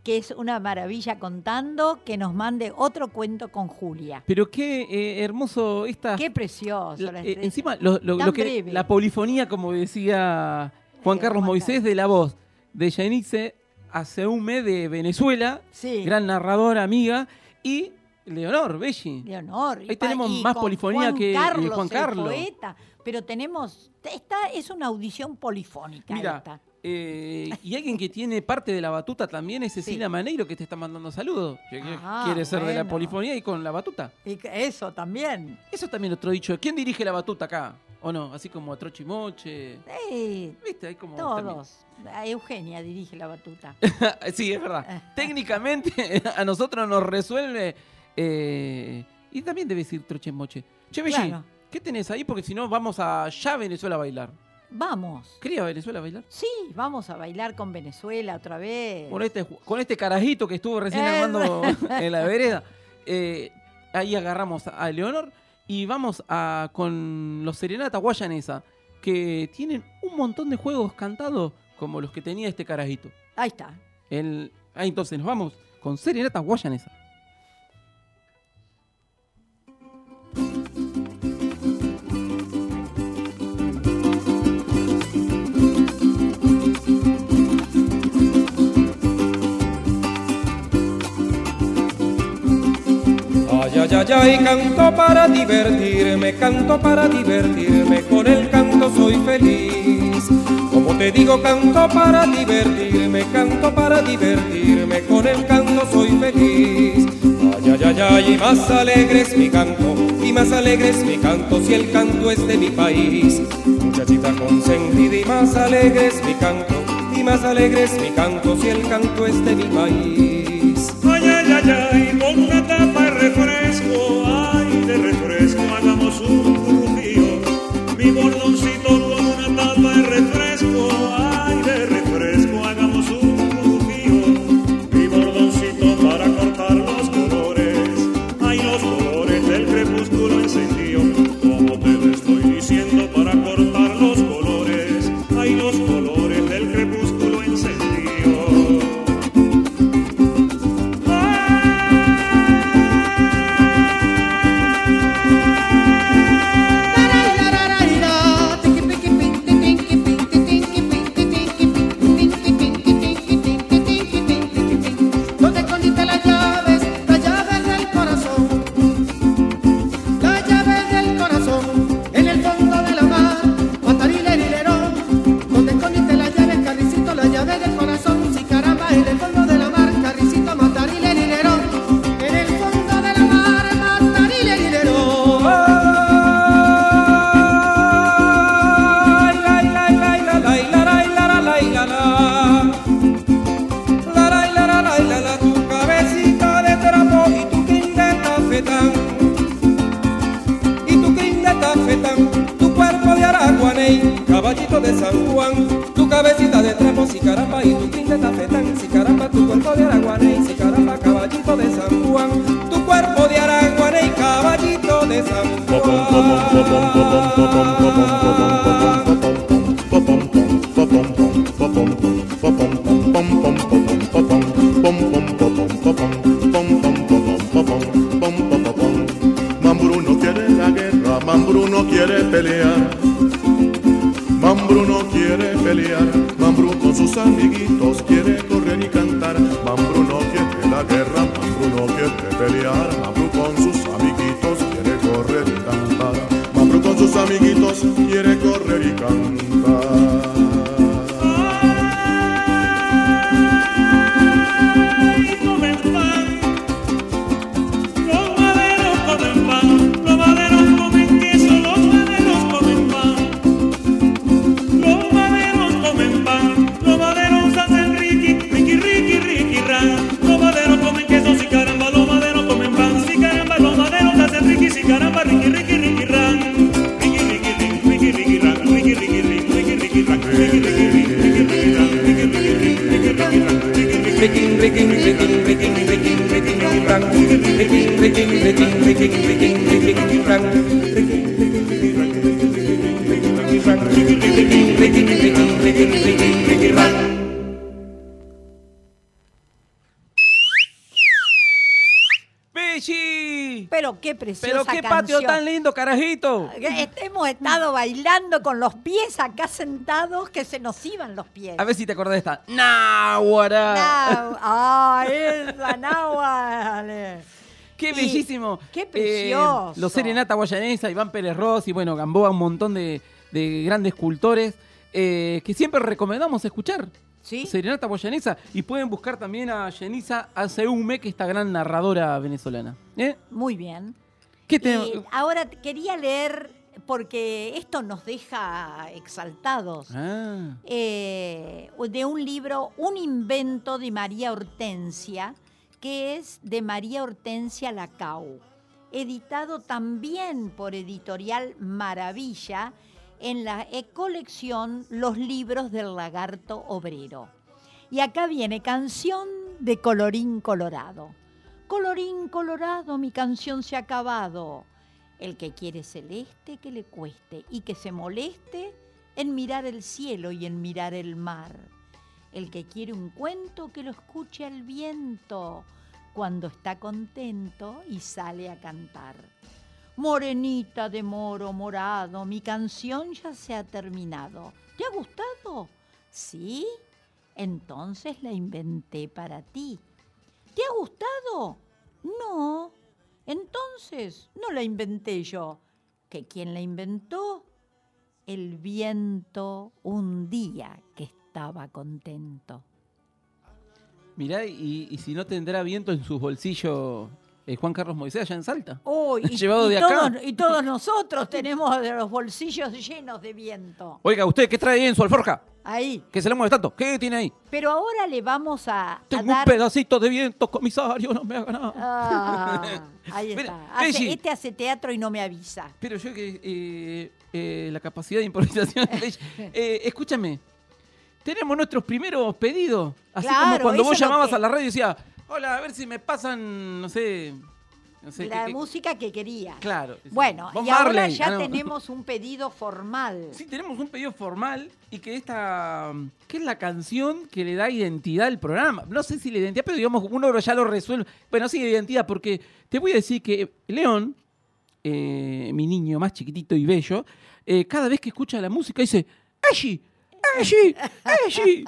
que es una maravilla contando, que nos mande otro cuento con Julia. Pero qué eh, hermoso esta. Qué precioso. la- eh, encima, lo, lo- Tan lo que, breve. la polifonía, como decía Juan Carlos Moisés, de la voz de Yanice Aseume de Venezuela, Sí. gran narradora, amiga, y Leonor Belli. Leonor. Ahí tenemos y más polifonía Juan que- que Carlos, Juan el Carlos. poeta. Pero tenemos, esta es una audición polifónica. Mira, esta. Eh, y alguien que tiene parte de la batuta también es Cecilia Sí. Maneiro, que te está mandando saludos. Ah, quiere ser de la polifonía y con la batuta. Y eso también. Eso también otro dicho. ¿Quién dirige la batuta acá? ¿O no? Así como a Trochimoche. Eh, ¿Viste? Hay como todos. Eugenia dirige la batuta. sí, es verdad. Técnicamente a nosotros nos resuelve. eh, y también debe decir Trochimoche. Che, Belli, Claro. ¿qué tenés ahí? Porque si no, vamos a Venezuela a bailar. Vamos. ¿Quería Venezuela bailar? Sí, vamos a bailar con Venezuela otra vez. Con este, con este carajito que estuvo recién Eh. armando en la vereda. Eh, ahí agarramos a Leonor y vamos a con los Serenata Guayanesa, que tienen un montón de juegos cantados como los que tenía este carajito. Ahí está. El, ah, entonces nos vamos con Serenata Guayanesa. Ay, ay, ay, canto para divertirme, canto para divertirme, con el canto soy feliz. Como te digo, canto para divertirme, canto para divertirme, con el canto soy feliz. Ay, ay, ay, ay, y más alegre es mi canto, y más alegre es mi canto si el canto es de mi país. Muchachita consentida y más alegre es mi canto, y más alegre es mi canto si el canto es de mi país. Ay, ay, ay, ay, con refresco, ay, de refresco, hagamos un currujío. Mi bordoncito carajito. Hemos estado bailando con los pies acá sentados que se nos iban los pies. A ver si te acordás de esta. ¡Náhuara! Nau- ¡Ah, esa náhuatl! ¡Qué bellísimo! ¡Qué Eh, precioso! los Serenata Guayanesa, Iván Pérez Ross y bueno, Gamboa, un montón de, de grandes cultores eh, que siempre recomendamos escuchar. ¿Sí? Serenata Guayanesa. Y pueden buscar también a Yenisa Aceume, que es esta gran narradora venezolana. ¿Eh? Muy bien. ¿Qué te- Y ahora quería leer, porque esto nos deja exaltados, Ah. eh, de un libro, Un invento de María Hortensia, que es de María Hortensia Lacau, editado también por Editorial Maravilla en la colección Los libros del lagarto obrero. Y acá viene canción de Colorín Colorado. Colorín Colorado, mi canción se ha acabado. El que quiere celeste, que le cueste y que se moleste en mirar el cielo y en mirar el mar. El que quiere un cuento, que lo escuche al viento cuando está contento y sale a cantar. Morenita de moro morado, mi canción ya se ha terminado. ¿Te ha gustado? ¿Sí? Entonces la inventé para ti. ¿Te ha gustado? No. Entonces no la inventé yo. ¿Que quién la inventó? El viento un día que estaba contento. Mirá, y, y si no tendrá viento en sus bolsillos eh, Juan Carlos Moisés allá en Salta. Uy, y, Llevado y de acá. todos, y todos nosotros tenemos de los bolsillos llenos de viento. Oiga, ¿usted qué trae ahí en su alforja? Ahí. ¿Qué se le mueve tanto? ¿Qué tiene ahí? Pero ahora le vamos a, a Tengo un pedacito de viento, comisario, no me haga nada. Ah, ahí Mira, está. Hace- Belli. este hace teatro y no me avisa. Pero yo que eh, eh, la capacidad de improvisación. de ella. Escúchame, tenemos nuestros primeros pedidos. Así como Claro, cuando eso vos llamabas que- a la radio y decías, hola, a ver si me pasan, no sé. No sé la qué- música que quería. Claro. Bueno, Bob y ahora ya Ah, no. tenemos un pedido formal. Sí, tenemos un pedido formal y que esta, que es la canción que le da identidad al programa. No sé si la identidad, pero digamos, uno ya lo resuelve. Bueno, sí, identidad, porque te voy a decir que León, eh, mi niño más chiquitito y bello, eh, cada vez que escucha la música dice, ¡Allí! ¡Allí! ¡Allí!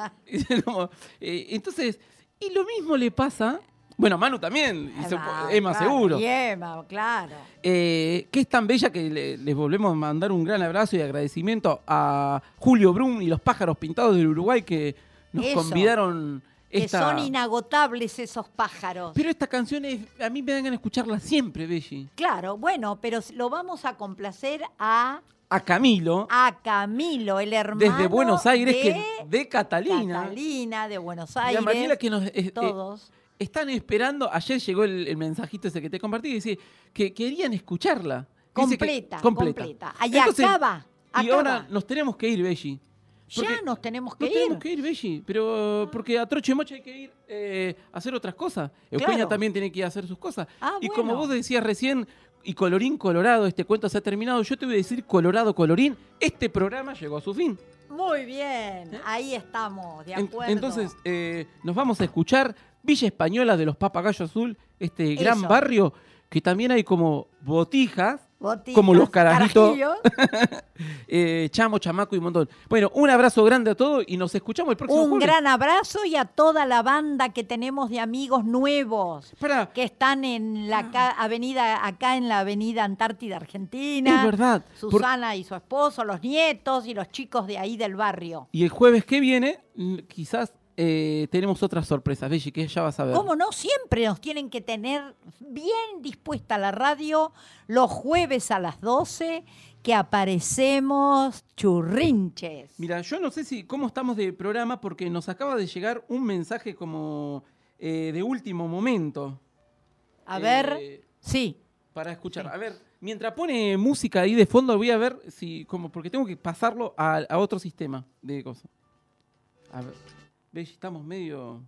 Entonces, y lo mismo le pasa, bueno, Manu también, y se- Emma claro, seguro. y Emma, claro. Eh, que es tan bella que le- les volvemos a mandar un gran abrazo y agradecimiento a Julio Brum y los pájaros pintados del Uruguay que nos Eso. convidaron Que esta... son inagotables esos pájaros. Pero esta canción es- a mí me dan ganas de escucharla siempre, Belli. Claro, bueno, pero lo vamos a complacer a a Camilo. A Camilo, el hermano. Desde Buenos Aires, de que de Catalina. Catalina, de Buenos Y a Aires. Mariela que nos. eh, eh, todos. están esperando. Ayer llegó el, el mensajito ese que te compartí y dice que querían escucharla. Que- completa, completa. Allá Entonces, acaba. Y acaba. ahora nos tenemos que ir, Belli. Ya nos tenemos que Nos ir. tenemos que ir, Belli. Pero porque a Troche Mocha hay que ir eh, a hacer otras cosas. Eugenia Claro. también tiene que ir a hacer sus cosas. Ah, y como vos decías recién, y colorín colorado, este cuento se ha terminado. Yo te voy a decir colorado colorín. Este programa llegó a su fin. Muy bien, ahí estamos, de ¿Eh? En- acuerdo. entonces, eh, nos vamos a escuchar Villa Española de los Papagayos Azul, este gran Eso. barrio que también hay como botijas, Como los carajitos, eh, chamo, chamaco y un montón. Bueno, un abrazo grande a todos y nos escuchamos el próximo Un jueves. gran abrazo y a toda la banda que tenemos de amigos nuevos que están en la avenida, acá en la avenida Antártida Argentina. Es verdad, por- Susana y su esposo, los nietos y los chicos de ahí del barrio. Y el jueves que viene, quizás eh, tenemos otras sorpresas, Belli, que ya vas a ver. ¿Cómo no? Siempre nos tienen que tener bien dispuesta la radio los jueves a las 12 que aparecemos churrinches. Mira, yo no sé si cómo estamos de programa porque nos acaba de llegar un mensaje como eh, de último momento. A Eh, ver, sí. Para escuchar. A ver, mientras pone música ahí de fondo, voy a ver si, como, porque tengo que pasarlo a, a otro sistema de cosas. A ver, ves, estamos medio.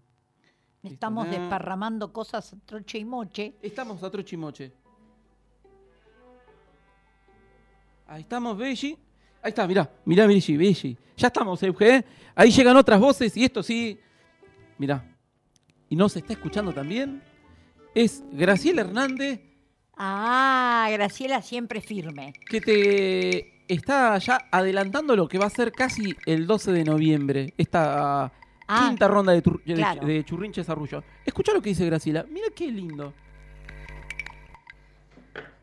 Estamos desparramando cosas a troche y moche. Estamos a trochimoche. Ahí estamos, Belli. Ahí está, mirá, mirá, Belli, Belli. Ya estamos, Euge. Ahí llegan otras voces y esto sí. Mirá. ¿Y no se está escuchando también? Es Graciela Hernández Ah, Graciela siempre firme. que te está ya adelantando lo que va a ser casi el 12 de noviembre. Esta Ah, quinta ronda de, tur- de- claro. de Churrinches Arrullo. Escucha lo que dice Graciela. Mira qué lindo.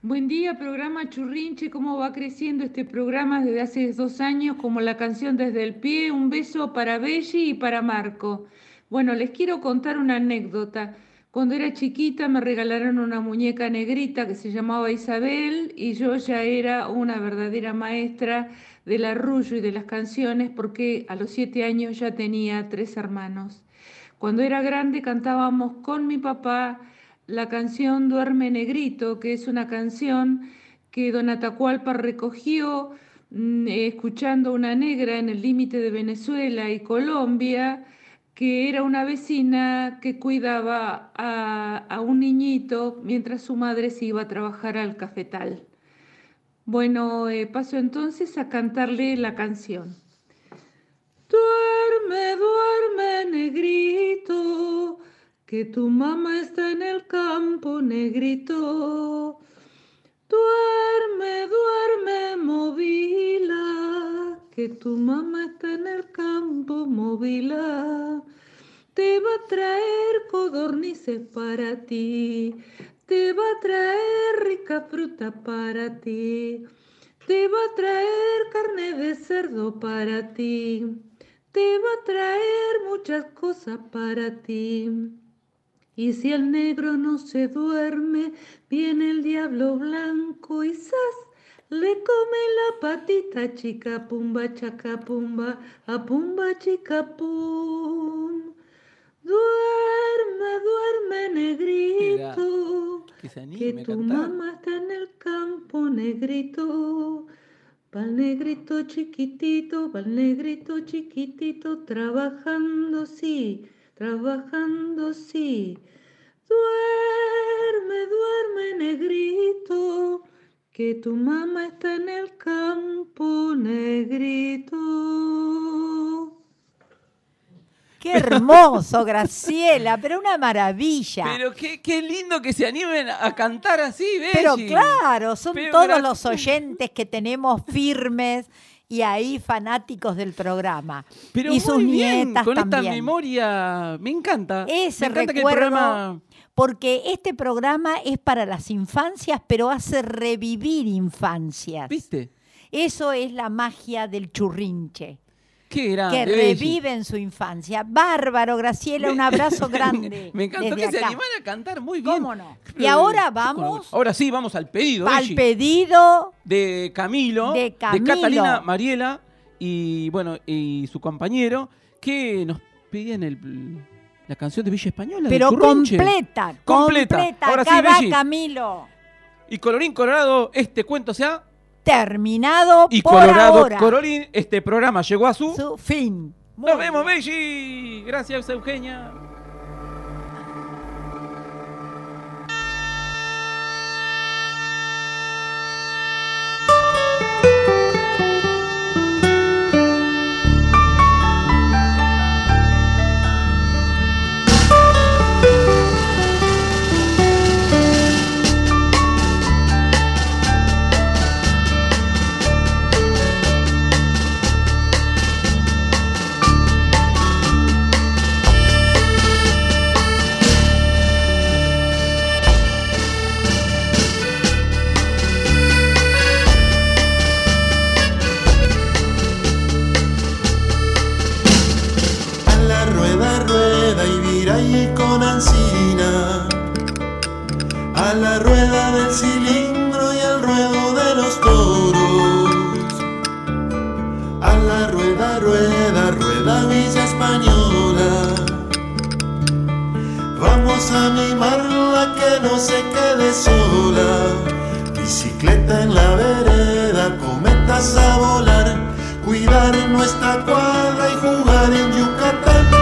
Buen día, programa Churrinche. ¿Cómo va creciendo este programa desde hace dos años? Como la canción Desde el Pie. Un beso para Belli y para Marco. Bueno, les quiero contar una anécdota. Cuando era chiquita me regalaron una muñeca negrita que se llamaba Isabel y yo ya era una verdadera maestra del arrullo y de las canciones porque a los siete años ya tenía tres hermanos. Cuando era grande cantábamos con mi papá la canción Duerme Negrito, que es una canción que Don Atacualpa recogió mm, escuchando una negra en el límite de Venezuela y Colombia, que era una vecina que cuidaba a, a un niñito mientras su madre se iba a trabajar al cafetal. Bueno, eh, paso entonces a cantarle la canción. Duerme, duerme, negrito, que tu mamá está en el campo, negrito. Duerme, duerme, movila, que tu mamá está en el campo, movila. Te va a traer codornices para ti, te va a traer rica fruta para ti, te va a traer carne de cerdo para ti, te va a traer muchas cosas para ti. Y si el negro no se duerme, viene el diablo blanco y ¡zas! Le come la patita chica pumba chaca pumba, a pumba chica pum. Duerme, duerme negrito, Que se que anime a tu cantar. mamá está en el campo negrito. Pa'l negrito chiquitito, pa'l negrito chiquitito, trabajando sí, trabajando sí. Duerme, duerme negrito, que tu mamá está en el campo negrito. Qué hermoso, Graciela, pero una maravilla. Pero qué, qué lindo que se animen a cantar así, Belli. Pero claro, son Pero todos los oyentes que tenemos firmes y ahí fanáticos del programa. Pero y sus muy bien, nietas con esta memoria. Me encanta. Ese me encanta que el recuerdo, programa- porque este programa es para las infancias, pero hace revivir infancias. ¿Viste? Eso es la magia del churrinche. Qué grande, que reviven su infancia. Bárbaro, Graciela, un abrazo grande. Me encantó que se acá. animara a cantar muy bien. ¿Cómo no? Y ahora vamos Ahora sí, vamos al pedido. al Belli, pedido de Camilo, de Camilo. Catalina Mariela y bueno, y su compañero, que nos pedían el, la canción de Villa Española. pero completa, Completa. completa. Ahora sí, va Belli. Camilo. Y colorín colorado, este cuento se ha Terminado Y por Colorado ahora. Colorín, este programa llegó a su, Su fin. Nos vemos, Belli. Gracias, Eugenia. Vamos a mimarla que no se quede sola. Bicicleta en la vereda, cometas a volar. Cuidar nuestra cuadra y jugar en Yucatán.